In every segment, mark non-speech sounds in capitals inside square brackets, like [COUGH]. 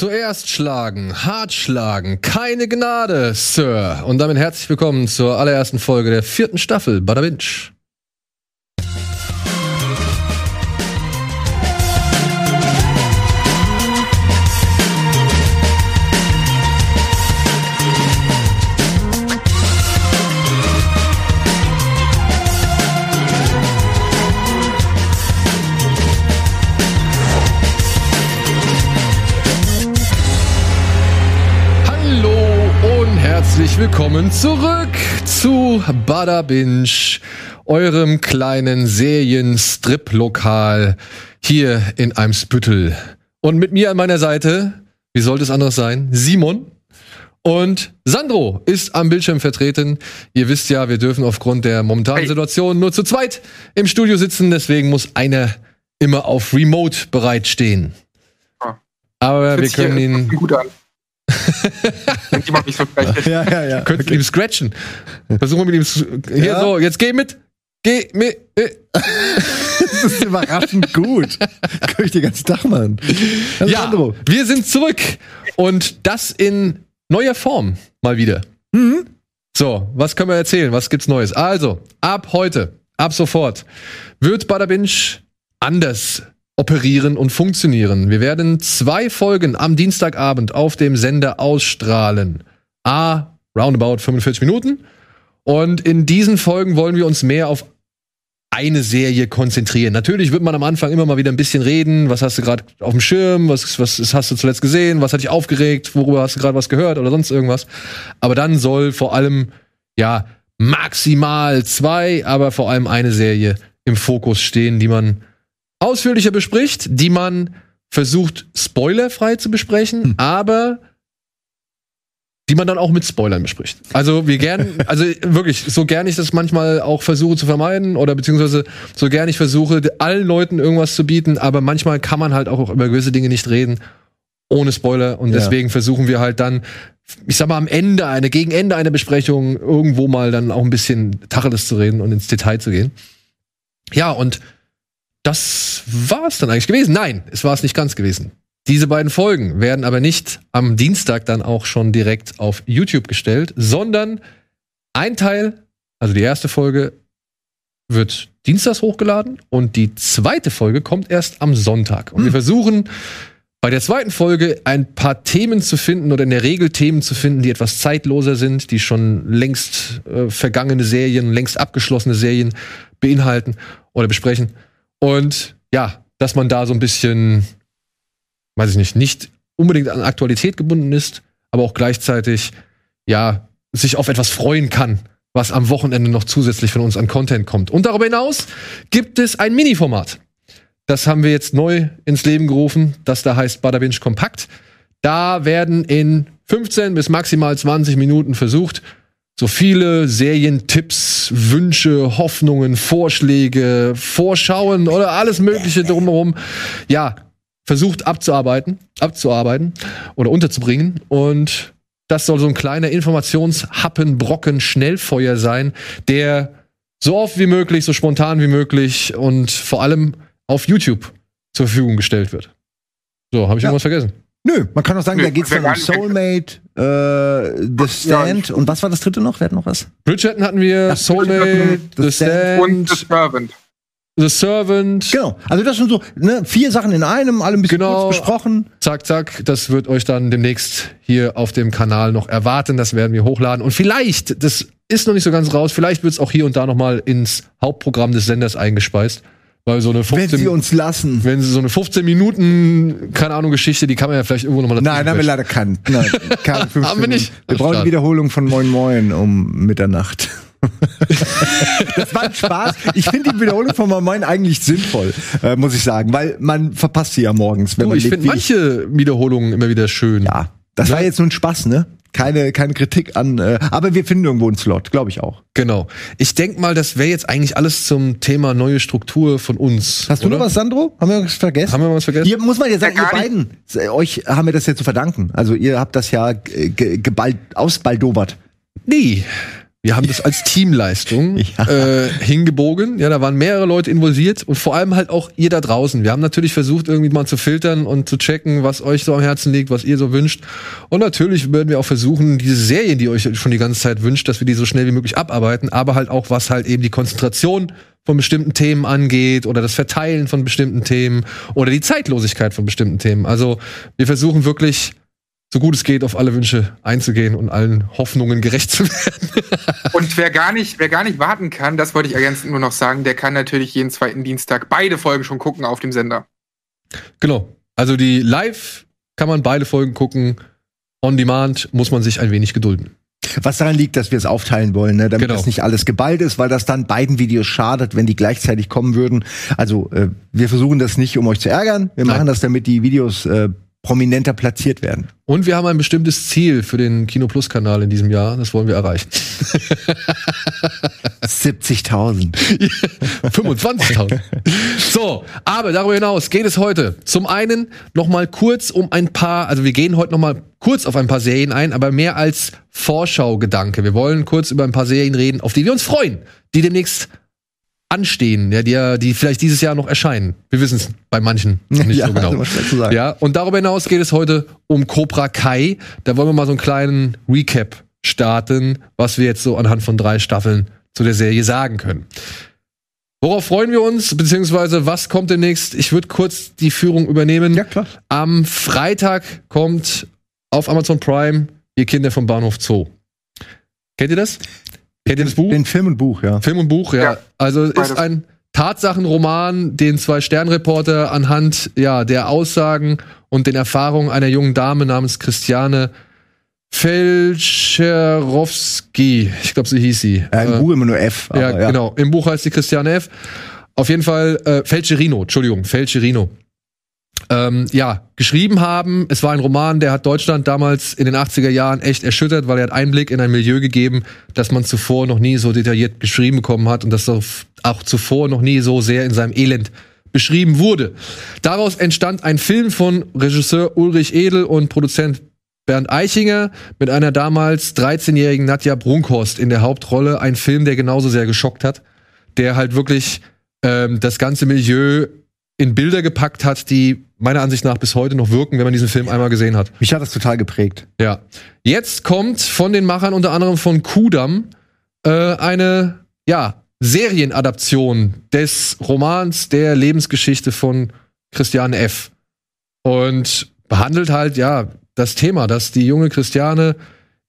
Zuerst schlagen, hart schlagen, keine Gnade, Sir. Und damit herzlich willkommen zur allerersten Folge der vierten Staffel Bada Binge. Herzlich willkommen zurück zu Bada Binge, eurem kleinen Serien-Strip-Lokal hier in Eimsbüttel. Und mit mir an meiner Seite, wie sollte es anders sein, Simon. Und Sandro ist am Bildschirm vertreten. Ihr wisst ja, wir dürfen aufgrund der momentanen. Situation nur zu zweit im Studio sitzen. Deswegen muss einer immer auf Remote bereitstehen. Ah. Aber wir können ihn gut an. Wenn jemand mich so gleich Ja, ja, ja. Könnten mit ihm scratchen. Versuchen wir mit ihm zu, hier Ja. so, jetzt geh mit. Geh mit. äh. [LAUGHS] Das ist überraschend gut. Kann ich den ganzen Tag machen. Hallo, Ja, wir sind zurück und das in neuer Form mal wieder. Mhm. So, was können wir erzählen? Was gibt's Neues? Also, ab heute, ab sofort wird Bada Binge anders operieren und funktionieren. Wir werden zwei Folgen am Dienstagabend auf dem Sender ausstrahlen. A, roundabout 45 Minuten. Und in diesen Folgen wollen wir uns mehr auf eine Serie konzentrieren. Natürlich wird man am Anfang immer mal wieder ein bisschen reden. Was hast du gerade auf dem Schirm? Was, was hast du zuletzt gesehen? Was hat dich aufgeregt? Worüber hast du gerade was gehört oder sonst irgendwas? Aber dann soll vor allem, ja, maximal zwei, aber vor allem eine Serie im Fokus stehen, die man ausführlicher bespricht, die man versucht, spoilerfrei zu besprechen, aber die man dann auch mit Spoilern bespricht. Also wir gern, [LAUGHS] also wirklich, so gern ich das manchmal auch versuche zu vermeiden oder beziehungsweise so gern ich versuche, allen Leuten irgendwas zu bieten, aber manchmal kann man halt auch über gewisse Dinge nicht reden ohne Spoiler und Ja. deswegen versuchen wir halt dann, ich sag mal am Ende, eine gegen Ende einer Besprechung irgendwo mal dann auch ein bisschen Tacheles zu reden und ins Detail zu gehen. Ja, und das war es dann eigentlich gewesen. Nein, es war es nicht ganz gewesen. Diese beiden Folgen werden aber nicht am Dienstag dann auch schon direkt auf YouTube gestellt, sondern ein Teil, also die erste Folge, wird dienstags hochgeladen und die zweite Folge kommt erst am Sonntag. Und wir versuchen bei der zweiten Folge ein paar Themen zu finden oder in der Regel Themen zu finden, die etwas zeitloser sind, die schon längst äh, vergangene Serien, längst abgeschlossene Serien beinhalten oder besprechen. Und ja, dass man da so ein bisschen, weiß ich nicht, nicht unbedingt an Aktualität gebunden ist, aber auch gleichzeitig, ja, sich auf etwas freuen kann, was am Wochenende noch zusätzlich von uns an Content kommt. Und darüber hinaus gibt es ein Mini-Format. Das haben wir jetzt neu ins Leben gerufen. Das da heißt Bada Binge Kompakt. Da werden in 15 bis maximal 20 Minuten versucht, so viele Serientipps, Wünsche, Hoffnungen, Vorschläge, Vorschauen oder alles Mögliche drumherum, ja, versucht abzuarbeiten, abzuarbeiten oder unterzubringen. Und das soll so ein kleiner Informationshappen, Brocken, Schnellfeuer sein, der so oft wie möglich, so spontan wie möglich und vor allem auf YouTube zur Verfügung gestellt wird. So, habe ich Ja. irgendwas vergessen? Nö, man kann auch sagen, Nö, da geht's dann um Soulmate, äh, The Stand und was war das dritte noch? Wer hat noch was? Bridgerton hatten wir, Ja, Soulmate, The The Stand Und The Servant. The Servant. Genau. Also das sind so ne, vier Sachen in einem, alle ein bisschen Genau. kurz besprochen. Zack, zack. Das wird euch dann demnächst hier auf dem Kanal noch erwarten. Das werden wir hochladen. Und vielleicht, das ist noch nicht so ganz raus, vielleicht wird es auch hier und da noch mal ins Hauptprogramm des Senders eingespeist. Weil so eine Wenn 15, sie uns lassen. wenn sie so eine 15 Minuten, keine Ahnung, Geschichte, die kann man ja vielleicht irgendwo noch mal dazu Nein, haben wir leider keinen. Nein, [LAUGHS] keine fünf Haben wir nicht? Wir brauchen die Wiederholung von Moin Moin um Mitternacht. [LAUGHS] das war ein Spaß. Ich finde die Wiederholung von Moin Moin eigentlich sinnvoll, äh, muss ich sagen, weil man verpasst sie ja morgens, wenn Du, man ich finde manche Wiederholungen immer wieder schön. Ja, das war jetzt nur ein Spaß, ne? Keine, keine Kritik an, äh, aber wir finden irgendwo einen Slot, glaube ich auch. Genau. Ich denk mal, das wäre jetzt eigentlich alles zum Thema neue Struktur von uns. Hast du oder? noch was, Sandro? Haben wir was vergessen? Haben wir was vergessen? Hier muss man ja sagen, Ja, ihr beiden, äh, euch haben wir das ja zu verdanken. Also ihr habt das ja äh, ge geballt, ausbaldobert. Nee. Wir haben das als [LAUGHS] Teamleistung Ja. äh, hingebogen. Ja, da waren mehrere Leute involviert und vor allem halt auch ihr da draußen. Wir haben natürlich versucht, irgendwie mal zu filtern und zu checken, was euch so am Herzen liegt, was ihr so wünscht. Und natürlich werden wir auch versuchen, diese Serien, die ihr euch schon die ganze Zeit wünscht, dass wir die so schnell wie möglich abarbeiten, aber halt auch, was halt eben die Konzentration von bestimmten Themen angeht oder das Verteilen von bestimmten Themen oder die Zeitlosigkeit von bestimmten Themen. Also wir versuchen wirklich so gut es geht, auf alle Wünsche einzugehen und allen Hoffnungen gerecht zu werden. [LAUGHS] Und wer gar nicht, wer gar nicht warten kann, das wollte ich ergänzend nur noch sagen, der kann natürlich jeden zweiten Dienstag beide Folgen schon gucken auf dem Sender. Genau. Also die live kann man beide Folgen gucken. On Demand muss man sich ein wenig gedulden. Was daran liegt, dass wir es aufteilen wollen, ne? damit Genau. das nicht alles geballt ist, weil das dann beiden Videos schadet, wenn die gleichzeitig kommen würden. Also äh, wir versuchen das nicht, um euch zu ärgern. Wir Nein. machen das, damit die Videos äh, prominenter platziert werden. Und wir haben ein bestimmtes Ziel für den Kino Plus Kanal in diesem Jahr. Das wollen wir erreichen. [LAUGHS] 70.000. 25.000. [LAUGHS] so, aber darüber hinaus geht es heute zum einen noch mal kurz um ein paar, also wir gehen heute noch mal kurz auf ein paar Serien ein, aber mehr als Vorschaugedanke. Wir wollen kurz über ein paar Serien reden, auf die wir uns freuen, die demnächst anstehen, ja, die, die vielleicht dieses Jahr noch erscheinen. Wir wissen es bei manchen [LAUGHS] noch nicht ja, so genau. Ja, und darüber hinaus geht es heute um Cobra Kai. Da wollen wir mal so einen kleinen Recap starten, was wir jetzt so anhand von drei Staffeln zu der Serie sagen können. Worauf freuen wir uns, beziehungsweise was kommt demnächst? Ich würde kurz die Führung übernehmen. Ja, klar. Am Freitag kommt auf Amazon Prime Ihr Kinder vom Bahnhof Zoo. Kennt ihr das? Kennt ihr das Buch? Den Film und Buch, ja. Film und Buch, ja. Ja, also es ist ein Tatsachenroman, den zwei Sternreporter anhand ja, der Aussagen und den Erfahrungen einer jungen Dame namens Christiane Felcherowski, ich glaube, so hieß sie. Äh, in Äh, Buch immer nur F. ja, aber genau. Im Buch heißt sie Christiane F. Auf jeden Fall äh, Felcherino, Entschuldigung, Felcherino. Ähm, ja, geschrieben haben. Es war ein Roman, der hat Deutschland damals in den 80er Jahren echt erschüttert, weil er hat Einblick in ein Milieu gegeben, das man zuvor noch nie so detailliert beschrieben bekommen hat und das auch auch zuvor noch nie so sehr in seinem Elend beschrieben wurde. Daraus entstand ein Film von Regisseur Ulrich Edel und Produzent Bernd Eichinger mit einer damals 13-jährigen Nadja Brunkhorst in der Hauptrolle. Ein Film, der genauso sehr geschockt hat, der halt wirklich ähm, das ganze Milieu in Bilder gepackt hat, die meiner Ansicht nach bis heute noch wirken, wenn man diesen Film einmal gesehen hat. Mich hat das total geprägt. Ja. Jetzt kommt von den Machern unter anderem von Kudam äh, eine ja, Serienadaption des Romans der Lebensgeschichte von Christiane F. Und behandelt halt ja das Thema, dass die junge Christiane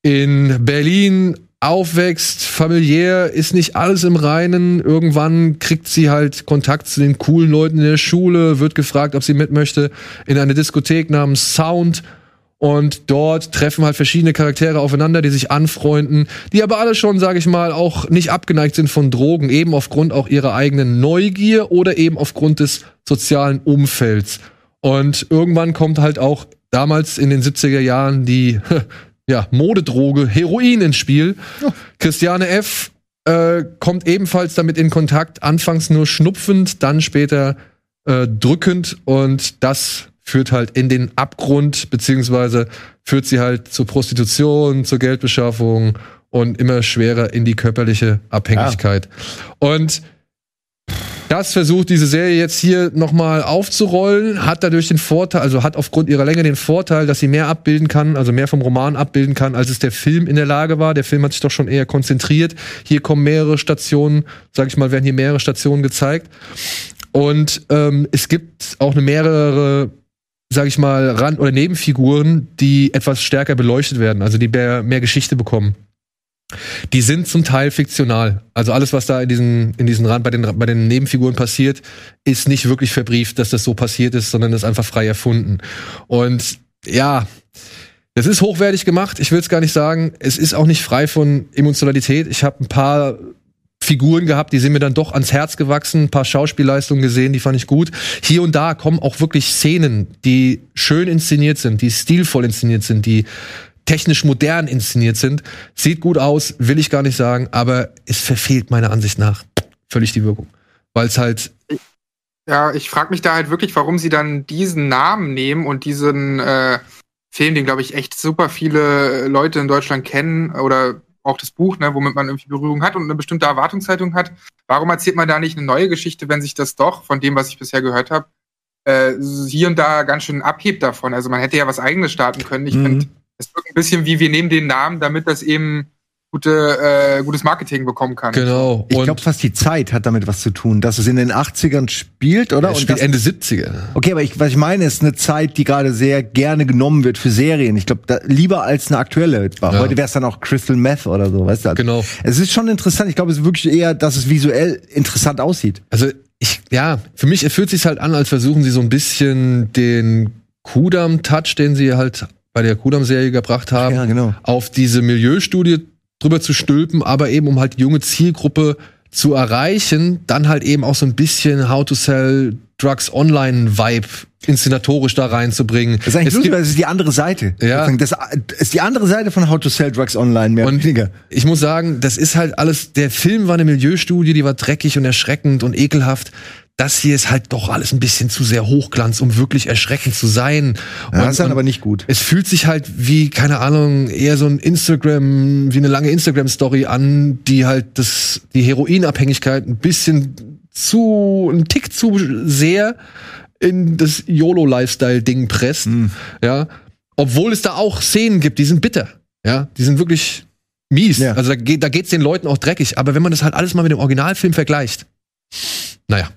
in Berlin aufwächst, familiär ist nicht alles im Reinen. Irgendwann kriegt sie halt Kontakt zu den coolen Leuten in der Schule, wird gefragt, ob sie mit möchte in eine Diskothek namens Sound. Und dort treffen halt verschiedene Charaktere aufeinander, die sich anfreunden, die aber alle schon, sage ich mal, auch nicht abgeneigt sind von Drogen, eben aufgrund auch ihrer eigenen Neugier oder eben aufgrund des sozialen Umfelds. Und irgendwann kommt halt auch damals in den 70er Jahren die [LAUGHS] ja, Modedroge Heroin ins Spiel. Christiane F. Äh, kommt ebenfalls damit in Kontakt, anfangs nur schnupfend, dann später äh, drückend und das führt halt in den Abgrund, beziehungsweise führt sie halt zur Prostitution, zur Geldbeschaffung und immer schwerer in die körperliche Abhängigkeit. Und das versucht diese Serie jetzt hier nochmal aufzurollen, hat dadurch den Vorteil, also hat aufgrund ihrer Länge den Vorteil, dass sie mehr abbilden kann, also mehr vom Roman abbilden kann, als es der Film in der Lage war. Der Film hat sich doch schon eher konzentriert. Hier kommen mehrere Stationen, sag ich mal, werden hier mehrere Stationen gezeigt. Und ähm, es gibt auch eine mehrere, sag ich mal, Rand- oder Nebenfiguren, die etwas stärker beleuchtet werden, also die mehr, mehr Geschichte bekommen. Die sind zum Teil fiktional. Also alles, was da in diesen, in diesen Rand bei den, bei den Nebenfiguren passiert, ist nicht wirklich verbrieft, dass das so passiert ist, sondern ist einfach frei erfunden. Und ja, das ist hochwertig gemacht. Ich will es gar nicht sagen. Es ist auch nicht frei von Emotionalität. Ich habe ein paar Figuren gehabt, die sind mir dann doch ans Herz gewachsen, ein paar Schauspielleistungen gesehen, die fand ich gut. Hier und da kommen auch wirklich Szenen, die schön inszeniert sind, die stilvoll inszeniert sind, die technisch modern inszeniert sind. Sieht gut aus, will ich gar nicht sagen, aber es verfehlt meiner Ansicht nach völlig die Wirkung. Weil es halt, Ja, ich frage mich da halt wirklich, warum sie dann diesen Namen nehmen und diesen äh, Film, den glaube ich echt super viele Leute in Deutschland kennen oder auch das Buch, ne, womit man irgendwie Berührung hat und eine bestimmte Erwartungshaltung hat. Warum erzählt man da nicht eine neue Geschichte, wenn sich das doch, von dem, was ich bisher gehört habe, äh, hier und da ganz schön abhebt davon? Also man hätte ja was eigenes starten können. Ich Mhm. finde, es wirkt ein bisschen wie, wir nehmen den Namen, damit das eben gute, äh, gutes Marketing bekommen kann. Genau. Ich glaube, fast die Zeit hat damit was zu tun, dass es in den 80ern spielt, oder? er Und spielt das- Ende 70er. Okay, aber ich, was ich meine, ist eine Zeit, die gerade sehr gerne genommen wird für Serien. Ich glaube, lieber als eine aktuelle. Ja. Heute wäre es dann auch Crystal Meth oder so, weißt du? Also, Genau. Es ist schon interessant. Ich glaube, es ist wirklich eher, dass es visuell interessant aussieht. Also ich, ja, für mich fühlt sich halt an, als versuchen sie so ein bisschen den Kudam-Touch, den sie halt bei der Kudam-Serie gebracht haben, Ja, genau. auf diese Milieustudie drüber zu stülpen, aber eben um halt die junge Zielgruppe zu erreichen, dann halt eben auch so ein bisschen How to Sell Drugs Online Vibe inszenatorisch da reinzubringen. Das ist eigentlich Es lustig, es ist die andere Seite. Ja. Das ist die andere Seite von How to Sell Drugs Online, mehr oder Und weniger. ich muss sagen, das ist halt alles, der Film war eine Milieustudie, die war dreckig und erschreckend und ekelhaft. Das hier ist halt doch alles ein bisschen zu sehr Hochglanz, um wirklich erschreckend zu sein. Ja, Und- das ist dann aber nicht gut. Es fühlt sich halt wie, keine Ahnung, eher so ein Instagram, wie eine lange Instagram-Story an, die halt das, die Heroinabhängigkeit ein bisschen zu, ein Tick zu sehr in das YOLO-Lifestyle-Ding presst. Ja. Obwohl es da auch Szenen gibt, die sind bitter. Ja. Die sind wirklich mies. Ja. Also da, geht, da geht's den Leuten auch dreckig. Aber wenn man das halt alles mal mit dem Originalfilm vergleicht, naja.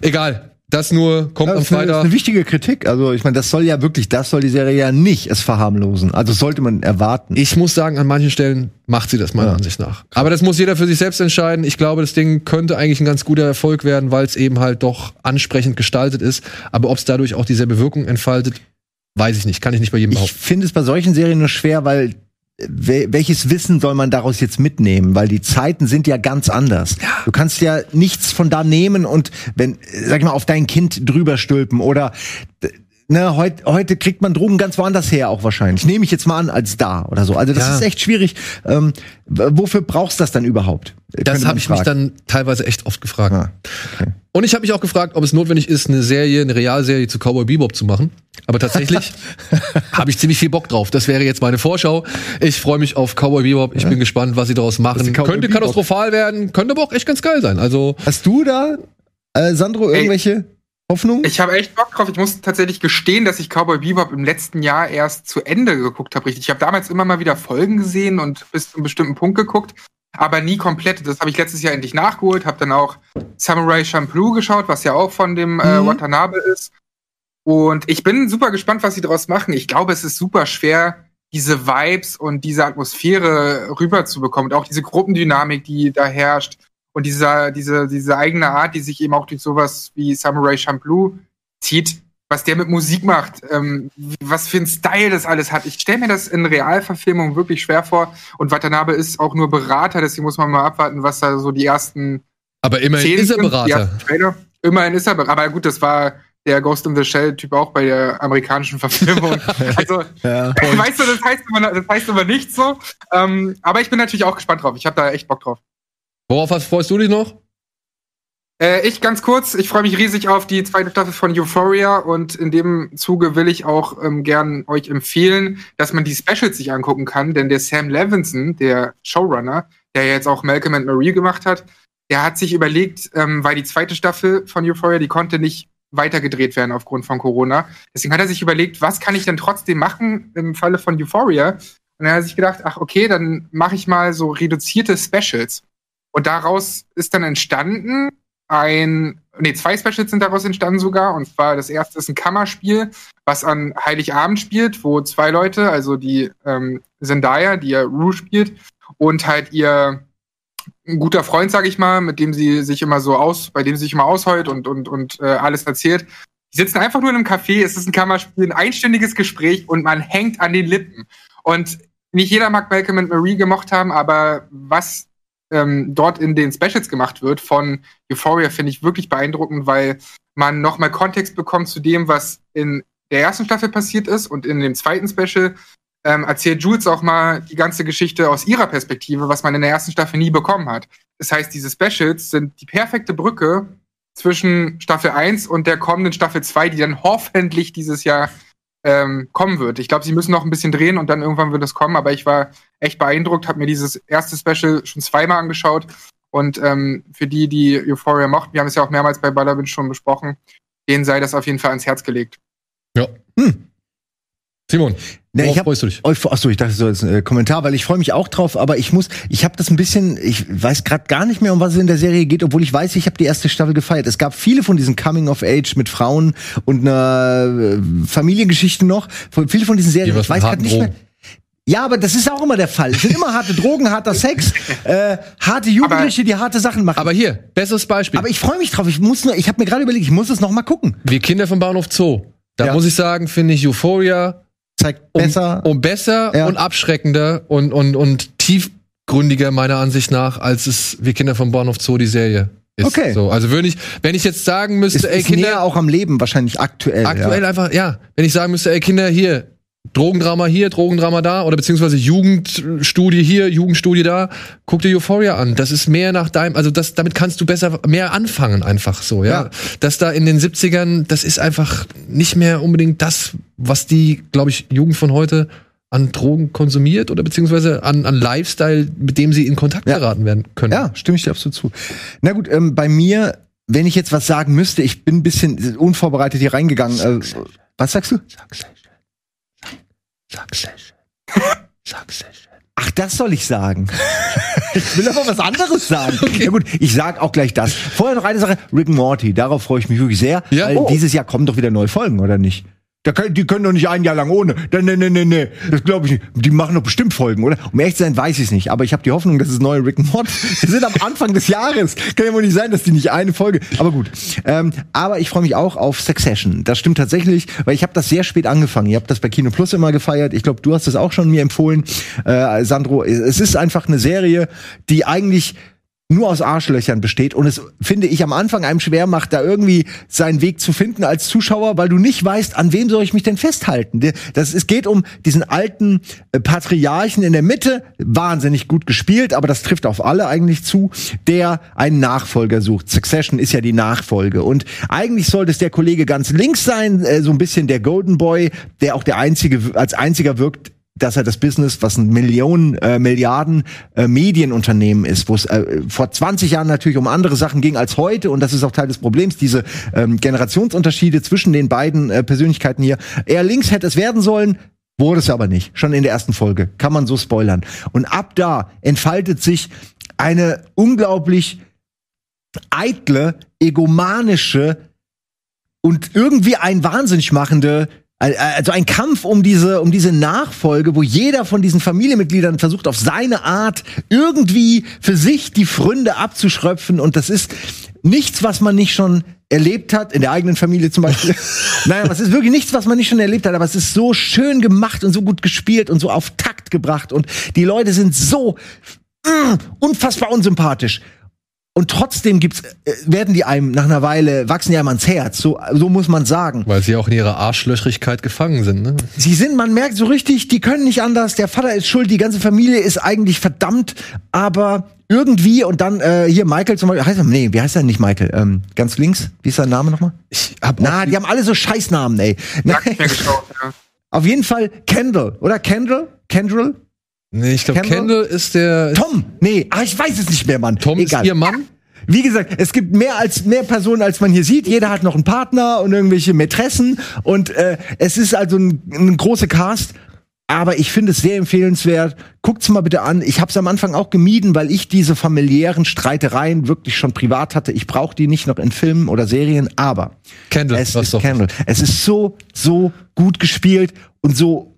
Egal. Das nur kommt Ja, am das ist eine, das ist Freitag. eine wichtige Kritik. Also ich meine, das soll ja wirklich, das soll die Serie ja nicht es verharmlosen. Also sollte man erwarten. Ich muss sagen, an manchen Stellen macht sie das meiner Ja. Ansicht nach. Aber das muss jeder für sich selbst entscheiden. Ich glaube, das Ding könnte eigentlich ein ganz guter Erfolg werden, weil es eben halt doch ansprechend gestaltet ist. Aber ob es dadurch auch dieselbe Wirkung entfaltet, weiß ich nicht. Kann ich nicht bei jedem Ich finde es bei solchen Serien nur schwer, weil welches Wissen soll man daraus jetzt mitnehmen? Weil die Zeiten sind ja ganz anders. Du kannst ja nichts von da nehmen und wenn, sag ich mal, auf dein Kind drüber stülpen oder Ne, heut, heute kriegt man Drogen ganz woanders her auch wahrscheinlich. Nehme ich jetzt mal an als da oder so. Also das Ja. ist echt schwierig. Ähm, wofür brauchst du das dann überhaupt? Das habe ich mich dann teilweise echt oft gefragt. Ah, okay. Und ich habe mich auch gefragt, ob es notwendig ist, eine Serie, eine Realserie zu Cowboy Bebop zu machen. Aber tatsächlich [LAUGHS] habe ich ziemlich viel Bock drauf. Das wäre jetzt meine Vorschau. Ich freue mich auf Cowboy Bebop. Ich bin gespannt, was sie daraus machen. Könnte Bebop. katastrophal werden, könnte aber auch echt ganz geil sein. Also Hast du da, äh, Sandro, Ey. Hoffnungen? Ich habe echt Bock drauf. Ich muss tatsächlich gestehen, dass ich Cowboy Bebop im letzten Jahr erst zu Ende geguckt habe. Richtig. Ich habe damals immer mal wieder Folgen gesehen und bis zu einem bestimmten Punkt geguckt, aber nie komplett. Das habe ich letztes Jahr endlich nachgeholt. Habe dann auch Samurai Champloo geschaut, was ja auch von dem äh, Mhm. Watanabe ist. Und ich bin super gespannt, was sie daraus machen. Ich glaube, es ist super schwer, diese Vibes und diese Atmosphäre rüberzubekommen. Und auch diese Gruppendynamik, die da herrscht. Und dieser, diese, diese eigene Art, die sich eben auch durch sowas wie Samurai Champloo zieht, was der mit Musik macht, ähm, was für ein Style das alles hat. Ich stelle mir das in Realverfilmung wirklich schwer vor. Und Watanabe ist auch nur Berater, deswegen muss man mal abwarten, was da so die ersten Aber immerhin Szenen ist er Berater. Trailer. Immerhin ist er Berater. Aber gut, das war der Ghost in the Shell-Typ auch bei der amerikanischen Verfilmung. [LAUGHS] also, Ja. [LAUGHS] weißt du, das heißt immer, das heißt immer nicht so. Ähm, aber ich bin natürlich auch gespannt drauf. Ich habe da echt Bock drauf. Worauf freust du dich noch? Äh, ich ganz kurz, ich freue mich riesig auf die zweite Staffel von Euphoria und in dem Zuge will ich auch ähm, gern euch empfehlen, dass man die Specials sich angucken kann, denn der Sam Levinson, der Showrunner, der jetzt auch Malcolm and Marie gemacht hat, der hat sich überlegt, ähm, weil die zweite Staffel von Euphoria, die konnte nicht weitergedreht werden aufgrund von Corona. Deswegen hat er sich überlegt, was kann ich denn trotzdem machen im Falle von Euphoria? Und dann hat er sich gedacht, ach okay, dann mache ich mal so reduzierte Specials. Und daraus ist dann entstanden ein, nee, zwei Specials sind daraus entstanden sogar. Und zwar das erste ist ein Kammerspiel, was an Heiligabend spielt, wo zwei Leute, also die ähm, Zendaya, die ja Rue spielt, und halt ihr ein guter Freund, sag ich mal, mit dem sie sich immer so aus, bei dem sie sich immer ausheult und, und, und äh, alles erzählt. Die sitzen einfach nur in einem Café, es ist ein Kammerspiel, ein einstündiges Gespräch und man hängt an den Lippen. Und nicht jeder mag Malcolm and Marie gemocht haben, aber was ähm, dort in den Specials gemacht wird von Euphoria, finde ich wirklich beeindruckend, weil man nochmal Kontext bekommt zu dem, was in der ersten Staffel passiert ist und in dem zweiten Special ähm, erzählt Jules auch mal die ganze Geschichte aus ihrer Perspektive, was man in der ersten Staffel nie bekommen hat. Das heißt, diese Specials sind die perfekte Brücke zwischen Staffel 1 und der kommenden Staffel 2, die dann hoffentlich dieses Jahr ähm, kommen wird. Ich glaube, sie müssen noch ein bisschen drehen und dann irgendwann wird es kommen, aber ich war echt beeindruckt, habe mir dieses erste Special schon zweimal angeschaut und ähm, für die, die Euphoria mochten, wir haben es ja auch mehrmals bei Ballerwin schon besprochen, denen sei das auf jeden Fall ans Herz gelegt. Ja. Hm. Simon, Ne, ich hab, freust du dich? Achso, ich dachte so als äh, Kommentar, weil ich freue mich auch drauf, aber ich muss, ich habe das ein bisschen, ich weiß gerade gar nicht mehr, um was es in der Serie geht, obwohl ich weiß, ich habe die erste Staffel gefeiert. Es gab viele von diesen Coming of Age mit Frauen und einer äh, Familiengeschichte noch, viele von diesen Serien. Ich weiß gerade nicht mehr. Ja, aber das ist auch immer der Fall. Es sind immer harte Drogen, harter Sex, äh, harte Jugendliche, aber, die harte Sachen machen. Aber hier, besseres Beispiel. Aber ich freue mich drauf. Ich muss nur, ich habe mir gerade überlegt, ich muss es noch mal gucken. Wir Kinder vom Bahnhof Zoo. Da ja. muss ich sagen, finde ich Euphoria zeigt besser. Um, um besser ja. und abschreckender und, und, und tiefgründiger meiner Ansicht nach, als es Wir Kinder vom Bahnhof Zoo die Serie ist. Okay. So, also würde ich, wenn ich jetzt sagen müsste, ist, ey ist Kinder. Näher auch am Leben wahrscheinlich aktuell. Aktuell ja. einfach, ja. Wenn ich sagen müsste, ey Kinder, hier, Drogendrama hier, Drogendrama da oder beziehungsweise Jugendstudie hier, Jugendstudie da. Guck dir Euphoria an. Das ist mehr nach deinem, also das, damit kannst du besser mehr anfangen einfach so, ja. ja. Das da in den 70ern, das ist einfach nicht mehr unbedingt das, was die, glaube ich, Jugend von heute an Drogen konsumiert oder beziehungsweise an, an Lifestyle, mit dem sie in Kontakt ja. geraten werden können. Ja, stimme ich dir absolut zu. Na gut, ähm, bei mir, wenn ich jetzt was sagen müsste, ich bin ein bisschen unvorbereitet hier reingegangen. Äh, was sagst du? Sag's schön. Sehr schön. Ach, das soll ich sagen. [LAUGHS] ich will aber was anderes sagen. [LAUGHS] Okay. Ja gut, ich sag auch gleich das. Vorher noch eine Sache. Rick and Morty, darauf freue ich mich wirklich sehr. Ja? Weil oh. dieses Jahr kommen doch wieder neue Folgen, oder nicht? Da können, die können doch nicht ein Jahr lang ohne. Nee, nee, nee, nee. Das glaube ich nicht. Die machen doch bestimmt Folgen, oder? Um ehrlich zu sein, weiß ich es nicht. Aber ich habe die Hoffnung, dass es neue Rick and. Wir [LAUGHS] sind am Anfang des Jahres. Kann ja wohl nicht sein, dass die nicht eine Folge. Aber gut. Ähm, aber ich freue mich auch auf Succession. Das stimmt tatsächlich, weil ich habe das sehr spät angefangen. Ihr habt das bei Kino Plus immer gefeiert. Ich glaube, du hast es auch schon mir empfohlen, äh, Sandro. Es ist einfach eine Serie, die eigentlich nur aus Arschlöchern besteht und es, finde ich, am Anfang einem schwer macht, da irgendwie seinen Weg zu finden als Zuschauer, weil du nicht weißt, an wem soll ich mich denn festhalten. Das, es geht um diesen alten äh, Patriarchen in der Mitte, wahnsinnig gut gespielt, aber das trifft auf alle eigentlich zu, der einen Nachfolger sucht. Succession ist ja die Nachfolge und eigentlich sollte es der Kollege ganz links sein, äh, so ein bisschen der Golden Boy, der auch der einzige, als einziger wirkt, dass er das Business, was ein Millionen, äh, Milliarden äh, Medienunternehmen ist, wo es äh, vor 20 Jahren natürlich um andere Sachen ging als heute und das ist auch Teil des Problems, diese ähm, Generationsunterschiede zwischen den beiden äh, Persönlichkeiten hier. Er links hätte es werden sollen, wurde es aber nicht. Schon in der ersten Folge. Kann man so spoilern. Und ab da entfaltet sich eine unglaublich eitle, egomanische und irgendwie ein wahnsinnig machende also ein Kampf um diese, um diese Nachfolge, wo jeder von diesen Familienmitgliedern versucht, auf seine Art irgendwie für sich die Fründe abzuschröpfen. Und das ist nichts, was man nicht schon erlebt hat, in der eigenen Familie zum Beispiel. [LAUGHS] naja, es ist wirklich nichts, was man nicht schon erlebt hat, aber es ist so schön gemacht und so gut gespielt und so auf Takt gebracht. Und die Leute sind so mm, unfassbar unsympathisch. Und trotzdem gibt's, äh, werden die einem nach einer Weile, wachsen die einem ans Herz. So, so muss man sagen. Weil sie auch in ihrer Arschlöchrigkeit gefangen sind, ne? Sie sind, man merkt so richtig, die können nicht anders. Der Vater ist schuld, die ganze Familie ist eigentlich verdammt, aber irgendwie und dann äh, hier Michael zum Beispiel, heißt er, nee, wie heißt er nicht Michael? Ähm, ganz links, wie ist sein Name nochmal? Ich hab Na, die haben alle so Scheißnamen, ey. Ja, [LAUGHS] geschaut, ja. Auf jeden Fall Kendall, oder Kendall? Kendall? Nee, ich glaube, Kendall ist der. Tom! Nee, ah, ich weiß es nicht mehr, Mann. Tom Egal. ist ihr Mann? Wie gesagt, es gibt mehr als mehr Personen, als man hier sieht. Jeder hat noch einen Partner und irgendwelche Mätressen und äh, es ist also ein, ein großer Cast. Aber ich finde es sehr empfehlenswert. Guckt's mal bitte an. Ich habe es am Anfang auch gemieden, weil ich diese familiären Streitereien wirklich schon privat hatte. Ich brauche die nicht noch in Filmen oder Serien. Aber Candle, es ist Candle. Es ist so so gut gespielt und so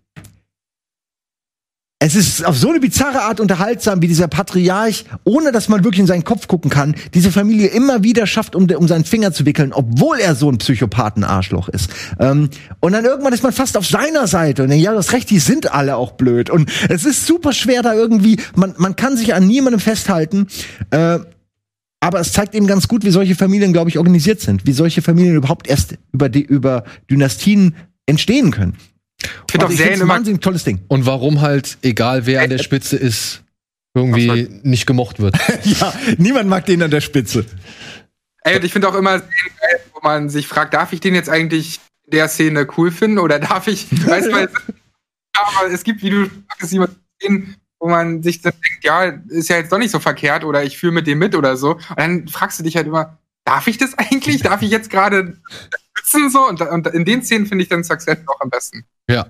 es ist auf so eine bizarre Art unterhaltsam, wie dieser Patriarch, ohne dass man wirklich in seinen Kopf gucken kann, diese Familie immer wieder schafft, um, um seinen Finger zu wickeln, obwohl er so ein Psychopathen-Arschloch ist. Ähm, und dann irgendwann ist man fast auf seiner Seite und denkt, ja, das Recht, die sind alle auch blöd. Und es ist super schwer da irgendwie, man, man kann sich an niemandem festhalten. Äh, aber es zeigt eben ganz gut, wie solche Familien, glaube ich, organisiert sind, wie solche Familien überhaupt erst über, die, über Dynastien entstehen können. Ich finde auch Serien immer ein tolles Ding. Und warum halt, egal wer an der Spitze ist, irgendwie nicht gemocht wird. [LAUGHS] ja, niemand mag den an der Spitze. Ey, und ich finde auch immer, wo man sich fragt, darf ich den jetzt eigentlich der Szene cool finden oder darf ich, [LAUGHS] weißt du, aber es gibt, wie du sagst, Szenen, wo man sich dann denkt, ja, ist ja jetzt doch nicht so verkehrt oder ich fühle mit dem mit oder so. Und dann fragst du dich halt immer, darf ich das eigentlich? Darf ich jetzt gerade sitzen so? Und, und in den Szenen finde ich dann Success auch am besten. Ja.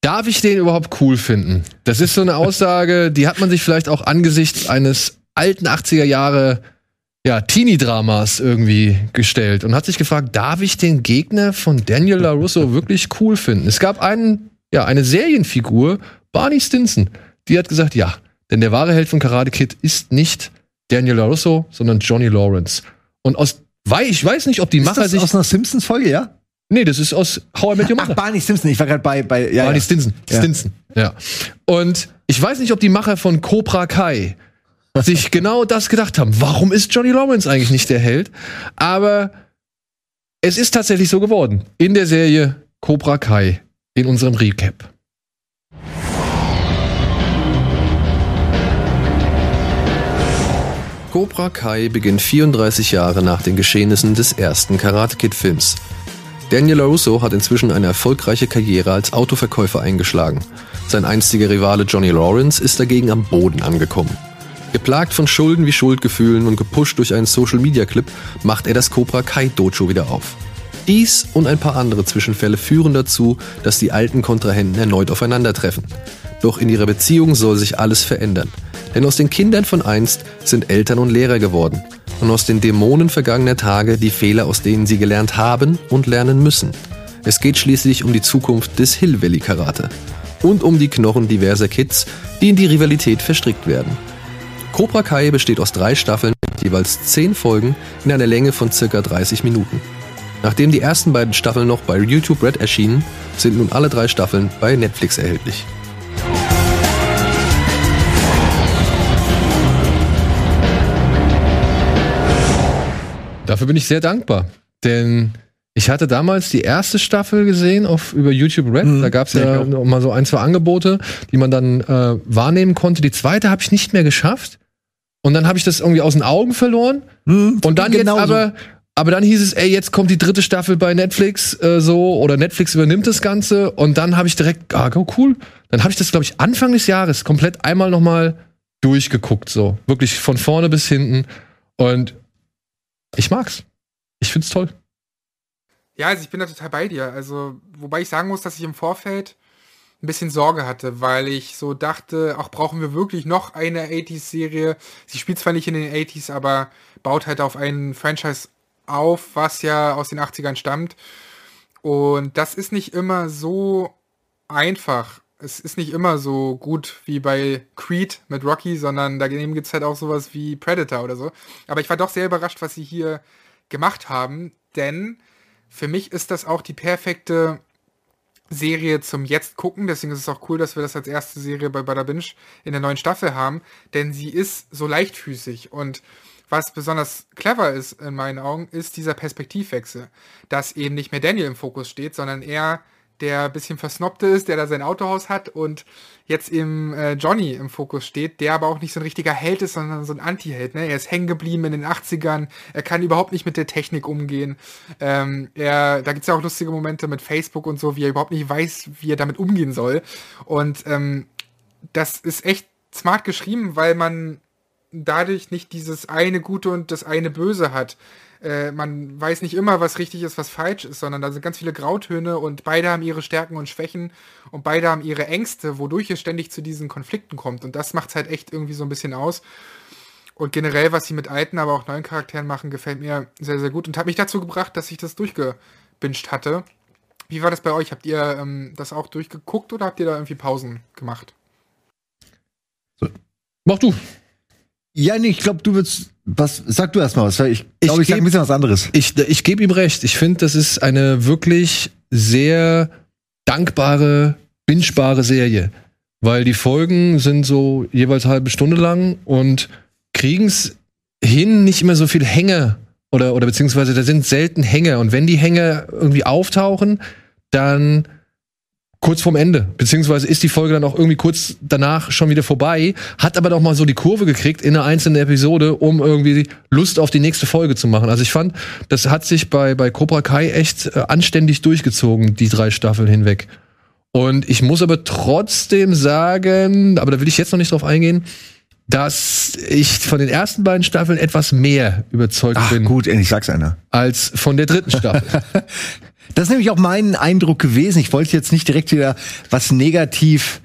Darf ich den überhaupt cool finden? Das ist so eine Aussage, die hat man sich vielleicht auch angesichts eines alten 80er Jahre ja, Teenie-Dramas irgendwie gestellt und hat sich gefragt, darf ich den Gegner von Daniel LaRusso wirklich cool finden? Es gab einen, ja, eine Serienfigur, Barney Stinson, die hat gesagt, ja, denn der wahre Held von Karate Kid ist nicht Daniel LaRusso, sondern Johnny Lawrence. Und aus, weil ich weiß nicht, ob die Ist Macher das sich. aus einer Simpsons-Folge, ja? Nee, das ist aus How I Met Your Ach, Mother. Barney Simpson, ich war gerade bei, bei ja, Barney ja. Stinson. Ja. Stinson. Ja. Und ich weiß nicht, ob die Macher von Cobra Kai sich [LAUGHS] genau das gedacht haben. Warum ist Johnny Lawrence eigentlich nicht der Held? Aber es ist tatsächlich so geworden. In der Serie Cobra Kai, in unserem Recap. Cobra Kai beginnt 34 Jahre nach den Geschehnissen des ersten Karate Kid Films. Daniel LaRusso hat inzwischen eine erfolgreiche Karriere als Autoverkäufer eingeschlagen. Sein einstiger Rivale Johnny Lawrence ist dagegen am Boden angekommen. Geplagt von Schulden wie Schuldgefühlen und gepusht durch einen Social-Media-Clip macht er das Cobra Kai Dojo wieder auf. Dies und ein paar andere Zwischenfälle führen dazu, dass die alten Kontrahenten erneut aufeinandertreffen. Doch in ihrer Beziehung soll sich alles verändern. Denn aus den Kindern von einst sind Eltern und Lehrer geworden. Und aus den Dämonen vergangener Tage die Fehler, aus denen sie gelernt haben und lernen müssen. Es geht schließlich um die Zukunft des Hill Valley Karate. Und um die Knochen diverser Kids, die in die Rivalität verstrickt werden. Cobra Kai besteht aus drei Staffeln mit jeweils zehn Folgen in einer Länge von circa 30 Minuten. Nachdem die ersten beiden Staffeln noch bei YouTube Red erschienen, sind nun alle drei Staffeln bei Netflix erhältlich. Dafür bin ich sehr dankbar. Denn ich hatte damals die erste Staffel gesehen auf über YouTube Red. Mhm. Da gab es Ja, ja mal so ein, zwei Angebote, die man dann äh, wahrnehmen konnte. Die zweite habe ich nicht mehr geschafft. Und dann habe ich das irgendwie aus den Augen verloren. Hm, Und dann genauso. jetzt aber, aber dann hieß es, ey, jetzt kommt die dritte Staffel bei Netflix äh, so oder Netflix übernimmt das Ganze und dann habe ich direkt, ah, oh, cool. Dann habe ich das, glaube ich, Anfang des Jahres komplett einmal noch mal durchgeguckt, so wirklich von vorne bis hinten und ich mag's. Ich find's toll. Ja, also ich bin da total bei dir. Also, wobei ich sagen muss, dass ich im Vorfeld ein bisschen Sorge hatte, weil ich so dachte, auch brauchen wir wirklich noch eine 80s-Serie. Sie spielt zwar nicht in den 80s, aber baut halt auf einen Franchise auf, was ja aus den 80ern stammt. Und das ist nicht immer so einfach. Es ist nicht immer so gut wie bei Creed mit Rocky, sondern daneben gibt es halt auch sowas wie Predator oder so. Aber ich war doch sehr überrascht, was sie hier gemacht haben, denn für mich ist das auch die perfekte Serie zum Jetzt gucken. Deswegen ist es auch cool, dass wir das als erste Serie bei Bada Binge in der neuen Staffel haben, denn sie ist so leichtfüßig und was besonders clever ist in meinen Augen, ist dieser Perspektivwechsel, dass eben nicht mehr Daniel im Fokus steht, sondern er der ein bisschen versnobte ist, der da sein Autohaus hat und jetzt eben äh, Johnny im Fokus steht, der aber auch nicht so ein richtiger Held ist, sondern so ein Anti-Held. Ne? Er ist hängen geblieben in den 80ern, er kann überhaupt nicht mit der Technik umgehen. Ähm, er, da gibt's ja auch lustige Momente mit Facebook und so, wie er überhaupt nicht weiß, wie er damit umgehen soll. Und ähm, das ist echt smart geschrieben, weil man dadurch nicht dieses eine Gute und das eine Böse hat. Äh, man weiß nicht immer, was richtig ist, was falsch ist, sondern da sind ganz viele Grautöne und beide haben ihre Stärken und Schwächen und beide haben ihre Ängste, wodurch es ständig zu diesen Konflikten kommt. Und das macht halt echt irgendwie so ein bisschen aus. Und generell, was sie mit alten, aber auch neuen Charakteren machen, gefällt mir sehr, sehr gut und hat mich dazu gebracht, dass ich das durchgebinged hatte. Wie war das bei euch? Habt ihr ähm, das auch durchgeguckt oder habt ihr da irgendwie Pausen gemacht? Mach du. Ja, nee, ich glaube, du würdest. Was sag du erstmal was? weil Ich glaube, ich, sag geb- ein bisschen was anderes. Ich, ich gebe ihm recht. Ich finde, das ist eine wirklich sehr dankbare, bingebare Serie. Weil die Folgen sind so jeweils halbe Stunde lang und kriegen es hin, nicht immer so viel Hänge oder, oder beziehungsweise da sind selten Hänge. Und wenn die Hänge irgendwie auftauchen, dann kurz vorm Ende, beziehungsweise ist die Folge dann auch irgendwie kurz danach schon wieder vorbei, hat aber doch mal so die Kurve gekriegt in einer einzelnen Episode, um irgendwie Lust auf die nächste Folge zu machen. Also ich fand, das hat sich bei, bei Cobra Kai echt äh, anständig durchgezogen, die drei Staffeln hinweg. Und ich muss aber trotzdem sagen, aber da will ich jetzt noch nicht drauf eingehen, dass ich von den ersten beiden Staffeln etwas mehr überzeugt Ach, bin gut, endlich sag's einer. als von der dritten Staffel. [LAUGHS] Das ist nämlich auch mein Eindruck gewesen. Ich wollte jetzt nicht direkt wieder was negativ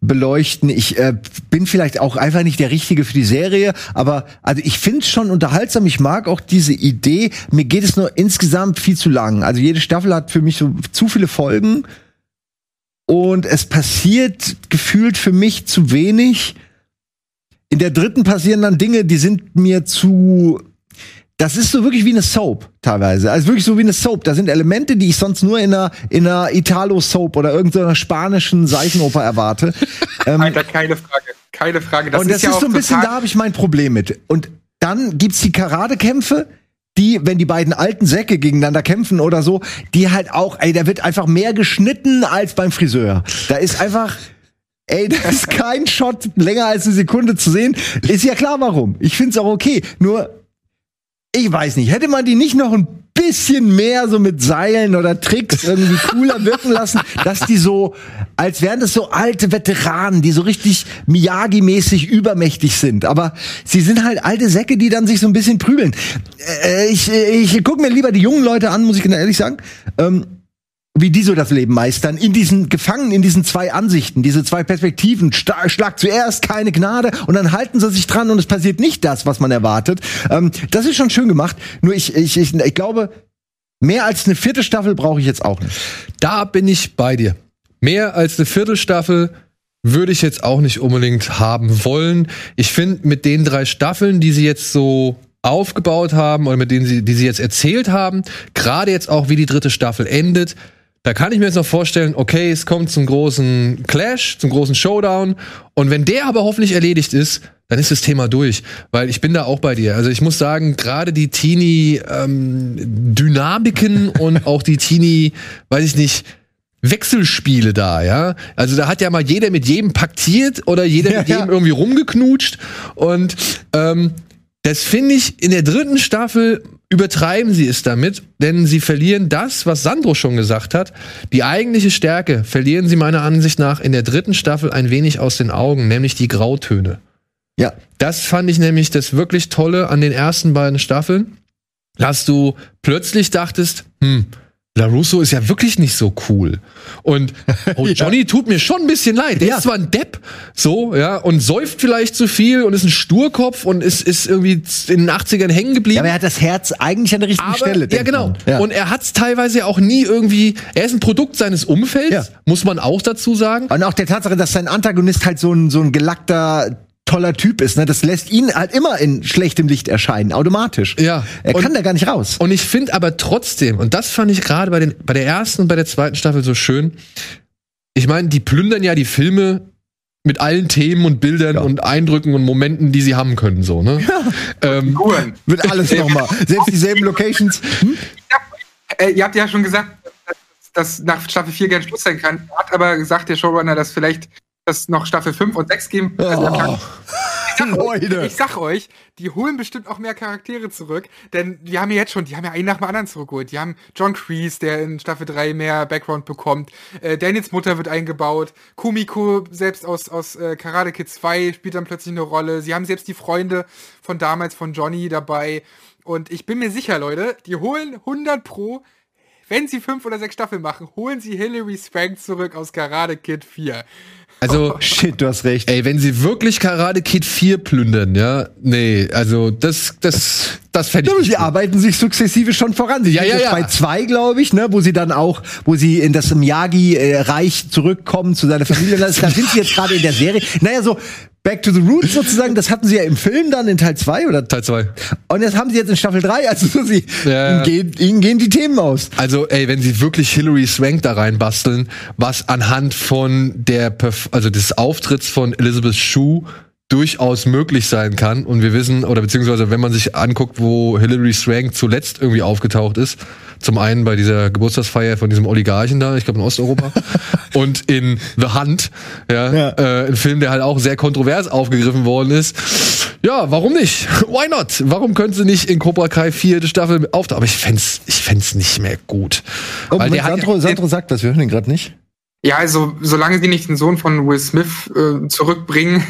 beleuchten. Ich äh, bin vielleicht auch einfach nicht der Richtige für die Serie, aber also ich finde es schon unterhaltsam. Ich mag auch diese Idee. Mir geht es nur insgesamt viel zu lang. Also jede Staffel hat für mich so zu viele Folgen und es passiert gefühlt für mich zu wenig. In der dritten passieren dann Dinge, die sind mir zu das ist so wirklich wie eine Soap teilweise. Also wirklich so wie eine Soap. Da sind Elemente, die ich sonst nur in einer, in einer Italo-Soap oder irgendeiner spanischen Seifenoper erwarte. [LAUGHS] ähm, Alter, keine Frage. Keine Frage. und das ja ist so ein bisschen, da habe ich mein Problem mit. Und dann gibt's die Karatekämpfe, die, wenn die beiden alten Säcke gegeneinander kämpfen oder so, die halt auch, ey, da wird einfach mehr geschnitten als beim Friseur. Da ist einfach, ey, da ist [LAUGHS] kein Shot länger als eine Sekunde zu sehen. Ist ja klar, warum. Ich find's auch okay. Nur, ich weiß nicht, hätte man die nicht noch ein bisschen mehr so mit Seilen oder Tricks irgendwie cooler [LAUGHS] wirken lassen, dass die so, als wären das so alte Veteranen, die so richtig Miyagi-mäßig übermächtig sind. Aber sie sind halt alte Säcke, die dann sich so ein bisschen prügeln. Äh, ich ich gucke mir lieber die jungen Leute an, muss ich ehrlich sagen. Ähm, wie die so das Leben meistern, in diesen gefangen in diesen zwei Ansichten, diese zwei Perspektiven, Schlag zuerst, keine Gnade und dann halten sie sich dran und es passiert nicht das, was man erwartet. Ähm, das ist schon schön gemacht. Nur ich, ich, ich, ich glaube, mehr als eine vierte Staffel brauche ich jetzt auch nicht. Da bin ich bei dir. Mehr als eine Viertelstaffel würde ich jetzt auch nicht unbedingt haben wollen. Ich finde, mit den drei Staffeln, die sie jetzt so aufgebaut haben oder mit denen sie, die sie jetzt erzählt haben, gerade jetzt auch, wie die dritte Staffel endet, da kann ich mir jetzt noch vorstellen, okay, es kommt zum großen Clash, zum großen Showdown. Und wenn der aber hoffentlich erledigt ist, dann ist das Thema durch. Weil ich bin da auch bei dir. Also ich muss sagen, gerade die Teenie-Dynamiken [LAUGHS] und auch die Teenie, weiß ich nicht, Wechselspiele da, ja. Also da hat ja mal jeder mit jedem paktiert oder jeder Ja, mit ja. jedem irgendwie rumgeknutscht. Und ähm, das finde ich in der dritten Staffel übertreiben sie es damit, denn sie verlieren das, was Sandro schon gesagt hat. Die eigentliche Stärke verlieren sie meiner Ansicht nach in der dritten Staffel ein wenig aus den Augen, nämlich die Grautöne. Ja. Das fand ich nämlich das wirklich Tolle an den ersten beiden Staffeln, dass du plötzlich dachtest, hm, LaRusso ist ja wirklich nicht so cool. Und [LAUGHS] oh, Johnny tut mir schon ein bisschen leid. Der Ja. ist zwar ein Depp, so, ja, und säuft vielleicht zu viel und ist ein Sturkopf und ist, ist irgendwie in den 80ern hängen geblieben. Ja, aber er hat das Herz eigentlich an der richtigen Aber, Stelle. ja, genau. Ja. Und er hat es teilweise auch nie irgendwie. Er ist ein Produkt seines Umfelds, Ja. muss man auch dazu sagen. Und auch der Tatsache, dass sein Antagonist halt so ein, so ein gelackter, toller Typ ist, ne, das lässt ihn halt immer in schlechtem Licht erscheinen, automatisch. Ja. Er Und- kann da gar nicht raus. Und ich finde aber trotzdem, und das fand ich gerade bei, den- bei der ersten und bei der zweiten Staffel so schön, ich meine, die plündern ja die Filme mit allen Themen und Bildern Ja. und Eindrücken und Momenten, die sie haben können, so, ne? [LAUGHS] Ähm, Figuren. Wird alles nochmal. [LAUGHS] Selbst dieselben Locations. Hm? Äh, ihr habt ja schon gesagt, dass, dass nach Staffel 4 gerne Schluss sein kann. Hat aber gesagt, der Showrunner, dass vielleicht das noch Staffel 5 und 6 geben. Also er kann- Leute. Ich sag euch, die holen bestimmt auch mehr Charaktere zurück, denn die haben ja jetzt schon, die haben ja einen nach dem anderen zurückgeholt. Die haben John Kreese, der in Staffel 3 mehr Background bekommt. Äh, Daniels Mutter wird eingebaut. Kumiko, selbst aus, aus äh, Karate Kid 2, spielt dann plötzlich eine Rolle. Sie haben selbst die Freunde von damals, von Johnny dabei. Und ich bin mir sicher, Leute, die holen 100 pro, wenn sie fünf oder sechs Staffeln machen, holen sie Hilary Swank zurück aus Karate Kid 4. also, Shit, du hast recht. ey, wenn sie wirklich Karate Kid 4 plündern, ja, nee, also das, das, das fände ich. Ja, sie gut. arbeiten sich sukzessive schon voran. Sie Ja, sind ja, jetzt ja. bei zwei, glaube ich, ne, wo sie dann auch, wo sie in das Miyagi-Reich zurückkommen zu seiner Familie. Da sind sie jetzt gerade in der Serie. Naja, so Back to the Roots sozusagen, das hatten sie ja im Film dann in Teil 2 oder Teil 2. und das haben sie jetzt in Staffel 3, also so sie, Ja. ihnen, gehen, ihnen gehen die Themen aus. Also, ey, wenn sie wirklich Hilary Swank da reinbasteln, was anhand von der, Perf also des Auftritts von Elizabeth Shue durchaus möglich sein kann. Und wir wissen, oder beziehungsweise wenn man sich anguckt, wo Hilary Swank zuletzt irgendwie aufgetaucht ist, zum einen bei dieser Geburtstagsfeier von diesem Oligarchen da, ich glaube in Osteuropa, [LAUGHS] und in The Hunt, ja, Ja. Äh, ein Film, der halt auch sehr kontrovers aufgegriffen worden ist. Ja, warum nicht? Why not? Warum könnte sie nicht in Cobra Kai vierte Staffel auftauchen? Aber ich fänd's, ich fänd's nicht mehr gut. Oh, Weil der hat Sandro, ja- Sandro sagt was, wir hören ihn gerade nicht. Ja, also solange sie nicht den Sohn von Will Smith äh, zurückbringen,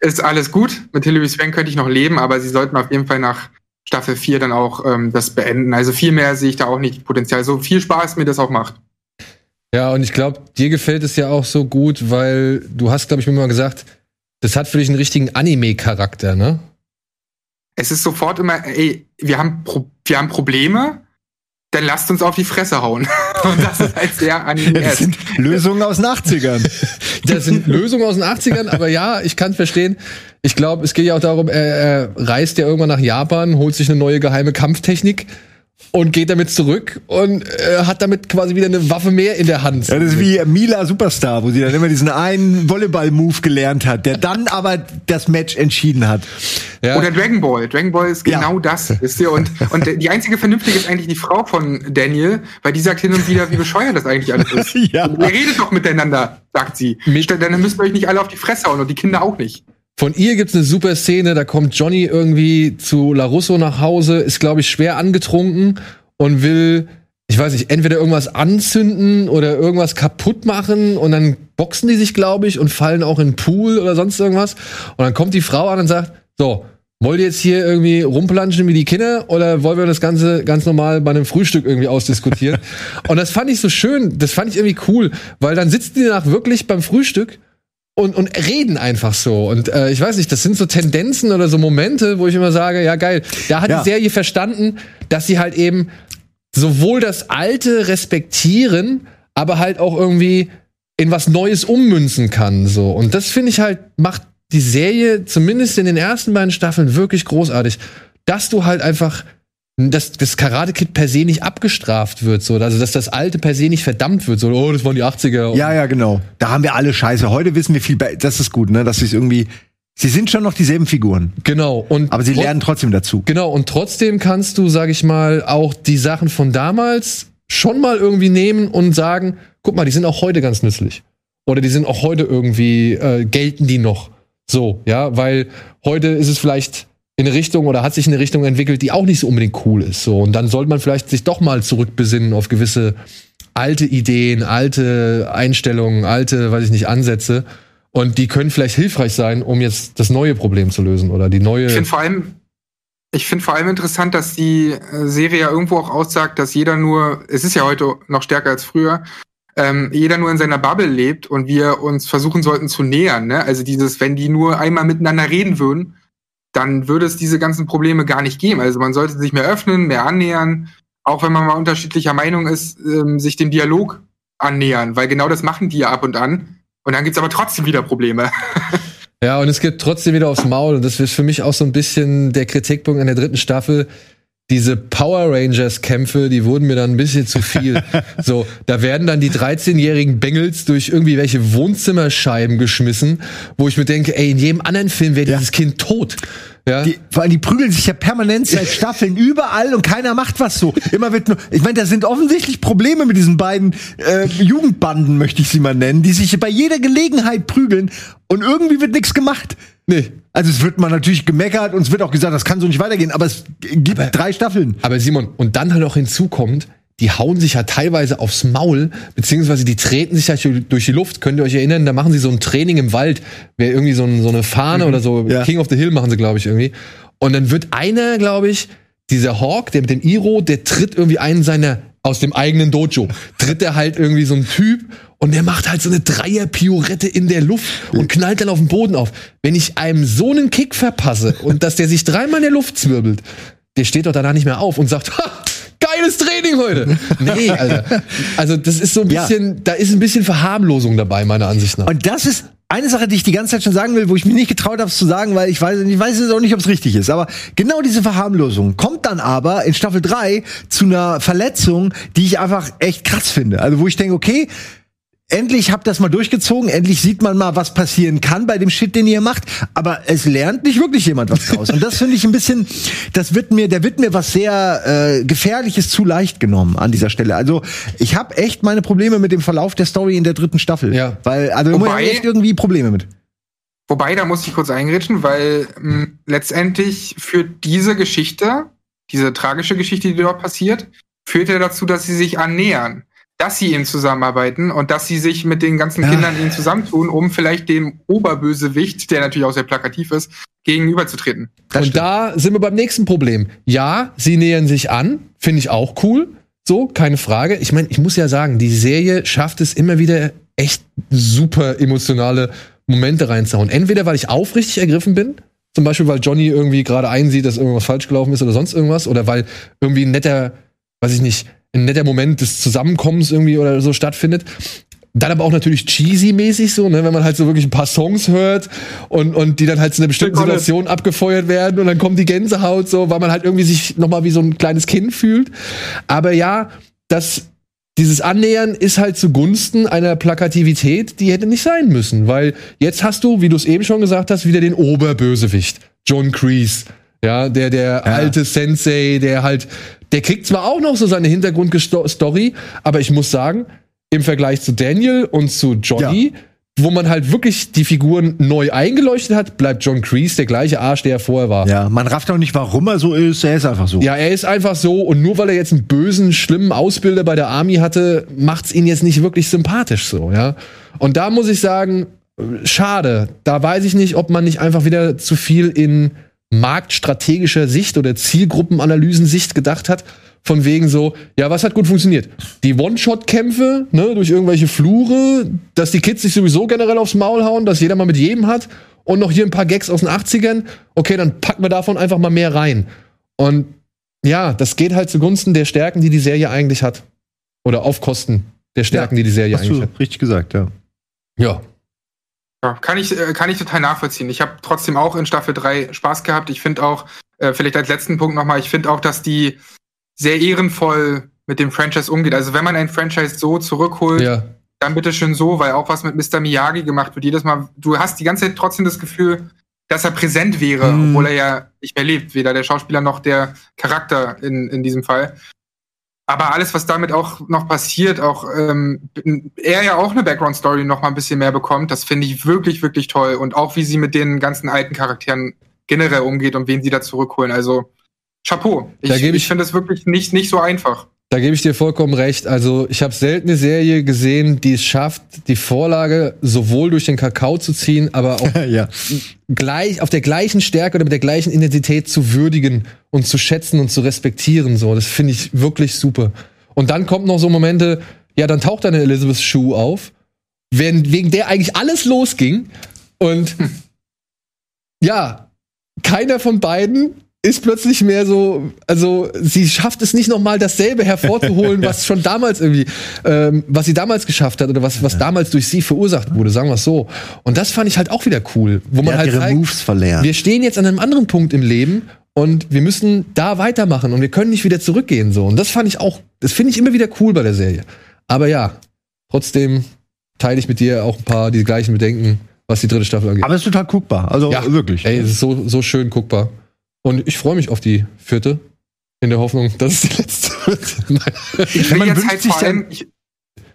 ist alles gut. Mit Hilary Swank könnte ich noch leben, aber sie sollten auf jeden Fall nach Staffel 4 dann auch ähm, das beenden. Also viel mehr sehe ich da auch nicht Potenzial. So viel Spaß mir das auch macht. Ja, und ich glaube, dir gefällt es ja auch so gut, weil du hast, glaube ich, mir mal gesagt, das hat für dich einen richtigen Anime-Charakter, ne? Es ist sofort immer, ey, wir haben, Pro wir haben Probleme, dann lasst uns auf die Fresse hauen. [LAUGHS] Und das ist halt sehr Ja, das animiert. sind Lösungen aus den 80ern. Das sind Lösungen aus den 80ern, [LAUGHS] aber ja, ich kann verstehen. Ich glaube, es geht ja auch darum, er, er reist ja irgendwann nach Japan, holt sich eine neue geheime Kampftechnik und geht damit zurück und äh, hat damit quasi wieder eine Waffe mehr in der Hand. Ja, das ist wie Mila Superstar, wo sie dann immer diesen einen Volleyball-Move gelernt hat, der dann aber das Match entschieden hat. ja. Oder Dragon Ball. Dragon Ball ist Ja. genau das, wisst ihr? Und, und [LAUGHS] die einzige Vernünftige ist eigentlich die Frau von Daniel, weil die sagt hin und wieder, wie bescheuert das eigentlich alles ist. [LAUGHS] Ja. Ihr redet doch miteinander, sagt sie. Mit- Dann müsst ihr euch nicht alle auf die Fresse hauen und die Kinder auch nicht. Von ihr gibt's eine super Szene, da kommt Johnny irgendwie zu LaRusso nach Hause, ist, glaube ich, schwer angetrunken und will, ich weiß nicht, entweder irgendwas anzünden oder irgendwas kaputt machen und dann boxen die sich, glaube ich, und fallen auch in den Pool oder sonst irgendwas. Und dann kommt die Frau an und sagt, so, wollt ihr jetzt hier irgendwie rumplanschen wie die Kinder oder wollen wir das Ganze ganz normal bei einem Frühstück irgendwie ausdiskutieren? [LAUGHS] und das fand ich so schön, das fand ich irgendwie cool, weil dann sitzen die danach wirklich beim Frühstück und, und reden einfach so. Und äh, ich weiß nicht, das sind so Tendenzen oder so Momente, wo ich immer sage, ja geil, da hat Ja. die Serie verstanden, dass sie halt eben sowohl das Alte respektieren, aber halt auch irgendwie in was Neues ummünzen kann. So. Und das finde ich halt, macht die Serie, zumindest in den ersten beiden Staffeln, wirklich großartig. Dass du halt einfach, dass das Karate Kid per se nicht abgestraft wird, so. Also, dass das Alte per se nicht verdammt wird, so, oh, das waren die 80er. Ja, ja, genau. Da haben wir alle Scheiße. Heute wissen wir viel besser. Das ist gut, ne? Dass sie es irgendwie. Sie sind schon noch dieselben Figuren, Genau. Und aber sie lernen trotzdem dazu. Genau, und trotzdem kannst du, sag ich mal, auch die Sachen von damals schon mal irgendwie nehmen und sagen, guck mal, die sind auch heute ganz nützlich. Oder die sind auch heute irgendwie, äh, gelten die noch. So, ja, weil heute ist es vielleicht in eine Richtung oder hat sich in eine Richtung entwickelt, die auch nicht so unbedingt cool ist. So, und dann sollte man vielleicht sich doch mal zurückbesinnen auf gewisse alte Ideen, alte Einstellungen, alte, weiß ich nicht, Ansätze. Und die können vielleicht hilfreich sein, um jetzt das neue Problem zu lösen oder die neue. Ich finde vor allem, ich finde vor allem interessant, dass die äh, Serie ja irgendwo auch aussagt, dass jeder nur, es ist ja heute noch stärker als früher, ähm, jeder nur in seiner Bubble lebt und wir uns versuchen sollten zu nähern. Ne? Also dieses, wenn die nur einmal miteinander reden würden, dann würde es diese ganzen Probleme gar nicht geben. Also man sollte sich mehr öffnen, mehr annähern, auch wenn man mal unterschiedlicher Meinung ist, ähm, sich dem Dialog annähern, weil genau das machen die ja ab und an. Und dann gibt's aber trotzdem wieder Probleme. [LAUGHS] Ja, und es gibt trotzdem wieder aufs Maul. Und das ist für mich auch so ein bisschen der Kritikpunkt an der dritten Staffel. Diese Power Rangers Kämpfe, die wurden mir dann ein bisschen zu viel. [LAUGHS] so, da werden dann die 13-jährigen Bengels durch irgendwie welche Wohnzimmerscheiben geschmissen, wo ich mir denke, ey, in jedem anderen Film wäre Ja. dieses Kind tot. Ja. Die, vor allem, die prügeln sich ja permanent seit [LAUGHS] Staffeln überall und keiner macht was so. Immer wird nur. Ich meine, da sind offensichtlich Probleme mit diesen beiden äh, Jugendbanden, möchte ich sie mal nennen, die sich bei jeder Gelegenheit prügeln und irgendwie wird nichts gemacht. nee. Also es wird mal natürlich gemeckert und es wird auch gesagt, das kann so nicht weitergehen, aber es gibt drei Staffeln. Aber Simon, und dann halt auch hinzukommt, die hauen sich ja teilweise aufs Maul, beziehungsweise die treten sich ja durch die Luft. Könnt ihr euch erinnern, da machen sie so ein Training im Wald, wer irgendwie so, ein, so eine Fahne oder so, Ja. King of the Hill machen sie, glaube ich, irgendwie. Und dann wird einer, glaube ich, dieser Hawk, der mit dem Iro, der tritt irgendwie einen seiner aus dem eigenen Dojo, tritt er halt irgendwie so ein Typ und der macht halt so eine Dreier-Piorette in der Luft und knallt dann auf den Boden auf. Wenn ich einem so einen Kick verpasse und dass der sich dreimal in der Luft zwirbelt, der steht doch danach nicht mehr auf und sagt, ha, geiles Training heute. Nee, [LAUGHS] Alter. Also das ist so ein Ja. bisschen, da ist ein bisschen Verharmlosung dabei, meiner Ansicht nach. Und das ist eine Sache, die ich die ganze Zeit schon sagen will, wo ich mich nicht getraut habe, es zu sagen, weil ich weiß, ich weiß jetzt auch nicht, ob es richtig ist. Aber genau diese Verharmlosung kommt dann aber in Staffel 3 zu einer Verletzung, die ich einfach echt krass finde. Also wo ich denke, okay, endlich habt das mal durchgezogen, endlich sieht man mal, was passieren kann bei dem Shit, den ihr macht, aber es lernt nicht wirklich jemand was draus. Und das finde ich ein bisschen, das wird mir, der wird mir was sehr äh, gefährliches zu leicht genommen an dieser Stelle. Also ich habe echt meine Probleme mit dem Verlauf der Story in der dritten Staffel, Ja. weil also Wobei- ich echt irgendwie Probleme mit. Wobei, da muss ich kurz eingrätschen, weil mh, letztendlich führt diese Geschichte, diese tragische Geschichte, die dort passiert, führt ja dazu, dass sie sich annähern. Dass sie eben zusammenarbeiten und dass sie sich mit den ganzen Ja. Kindern eben zusammentun, um vielleicht dem Oberbösewicht, der natürlich auch sehr plakativ ist, gegenüberzutreten. Das und stimmt. da sind wir beim nächsten Problem. Ja, sie nähern sich an, finde ich auch cool. So, keine Frage. Ich meine, ich muss ja sagen, die Serie schafft es immer wieder echt super emotionale Momente reinzuhauen. Entweder weil ich aufrichtig ergriffen bin, zum Beispiel weil Johnny irgendwie gerade einsieht, dass irgendwas falsch gelaufen ist oder sonst irgendwas, oder weil irgendwie ein netter, weiß ich nicht, ein netter Moment des Zusammenkommens irgendwie oder so stattfindet. Dann aber auch natürlich cheesy-mäßig so, ne, wenn man halt so wirklich ein paar Songs hört und, und die dann halt zu einer bestimmten. Situation abgefeuert werden und dann kommt die Gänsehaut so, weil man halt irgendwie sich nochmal wie so ein kleines Kind fühlt. Aber ja, das, dieses Annähern ist halt zugunsten einer Plakativität, die hätte nicht sein müssen, weil jetzt hast du, wie du es eben schon gesagt hast, wieder den Oberbösewicht, John Kreese. Ja, der, der alte Sensei, der halt, der kriegt zwar auch noch so seine Hintergrundstory, aber ich muss sagen, im Vergleich zu Daniel und zu Johnny, wo man halt wirklich die Figuren neu eingeleuchtet hat, bleibt John Kreese der gleiche Arsch, der er vorher war. Ja, man rafft auch nicht, warum er so ist, er ist einfach so. Ja, er ist einfach so und nur weil er jetzt einen bösen, schlimmen Ausbilder bei der Army hatte, macht's ihn jetzt nicht wirklich sympathisch so, ja. Und da muss ich sagen, schade. Da weiß ich nicht, ob man nicht einfach wieder zu viel in marktstrategischer Sicht oder Zielgruppenanalysen-Sicht gedacht hat. Von wegen so, ja, was hat gut funktioniert? Die One-Shot-Kämpfe, ne, durch irgendwelche Flure, dass die Kids sich sowieso generell aufs Maul hauen, dass jeder mal mit jedem hat und noch hier ein paar Gags aus den 80ern. Okay, dann packen wir davon einfach mal mehr rein. Und ja, das geht halt zugunsten der Stärken, die die Serie eigentlich hat. Oder auf Kosten der Stärken, die die Serie eigentlich hat. richtig gesagt, ja. Ja. Ja, kann ich, äh, kann ich total nachvollziehen. Ich habe trotzdem auch in Staffel 3 Spaß gehabt. Ich finde auch, äh, vielleicht als letzten Punkt nochmal, ich finde auch, dass die sehr ehrenvoll mit dem Franchise umgeht. Also wenn man ein Franchise so zurückholt, Ja. dann bitte schön so, weil auch was mit Mr. Miyagi gemacht wird. Jedes Mal, du hast die ganze Zeit trotzdem das Gefühl, dass er präsent wäre, Mhm. obwohl er ja nicht mehr lebt, weder der Schauspieler noch der Charakter in, in diesem Fall. Aber alles, was damit auch noch passiert, auch ähm, er ja auch eine Background-Story noch mal ein bisschen mehr bekommt, das finde ich wirklich, wirklich toll. Und auch wie sie mit den ganzen alten Charakteren generell umgeht und wen sie da zurückholen. Also Chapeau. Ich, Da ich- ich finde es wirklich nicht, nicht so einfach. Da gebe ich dir vollkommen recht. Also, ich habe selten eine Serie gesehen, die es schafft, die Vorlage sowohl durch den Kakao zu ziehen, aber auch [LAUGHS] ja. gleich auf der gleichen Stärke oder mit der gleichen Intensität zu würdigen und zu schätzen und zu respektieren. So, das finde ich wirklich super. Und dann kommt noch so Momente, ja, dann taucht eine Elizabeth Shue auf, wenn, wegen der eigentlich alles losging. Und [LAUGHS] ja, keiner von beiden ist plötzlich mehr so, also sie schafft es nicht nochmal dasselbe hervorzuholen, [LAUGHS] was schon damals irgendwie, ähm, was sie damals geschafft hat oder was, was damals durch sie verursacht wurde, sagen wir es so. Und das fand ich halt auch wieder cool, wo man halt ihre zeigt, Moves verlernt. wir stehen jetzt an einem anderen Punkt im Leben und wir müssen da weitermachen und wir können nicht wieder zurückgehen so. Und das fand ich auch, das finde ich immer wieder cool bei der Serie. Aber ja, trotzdem teile ich mit dir auch ein paar die gleichen Bedenken, was die dritte Staffel angeht. Aber es ist total guckbar. Also Ja. wirklich. Ey, es ist so, so schön guckbar. Und ich freue mich auf die vierte, in der Hoffnung, dass es die letzte wird. [LAUGHS] Ich will jetzt halt vor allem, ich,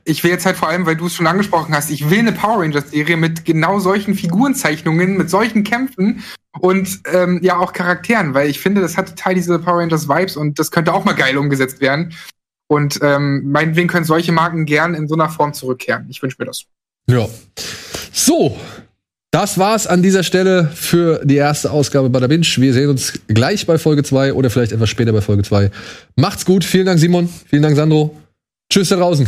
ich will jetzt halt vor allem, weil du es schon angesprochen hast, ich will eine Power Rangers Serie mit genau solchen Figurenzeichnungen, mit solchen Kämpfen und ähm, ja auch Charakteren, weil ich finde, das hat total diese Power Rangers Vibes und das könnte auch mal geil umgesetzt werden. Und ähm, meinetwegen können solche Marken gern in so einer Form zurückkehren. Ich wünsche mir das. Ja. So, das war's an dieser Stelle für die erste Ausgabe bei der Binge. Wir sehen uns gleich bei Folge 2 oder vielleicht etwas später bei Folge 2. Macht's gut. Vielen Dank, Simon. Vielen Dank, Sandro. Tschüss da draußen.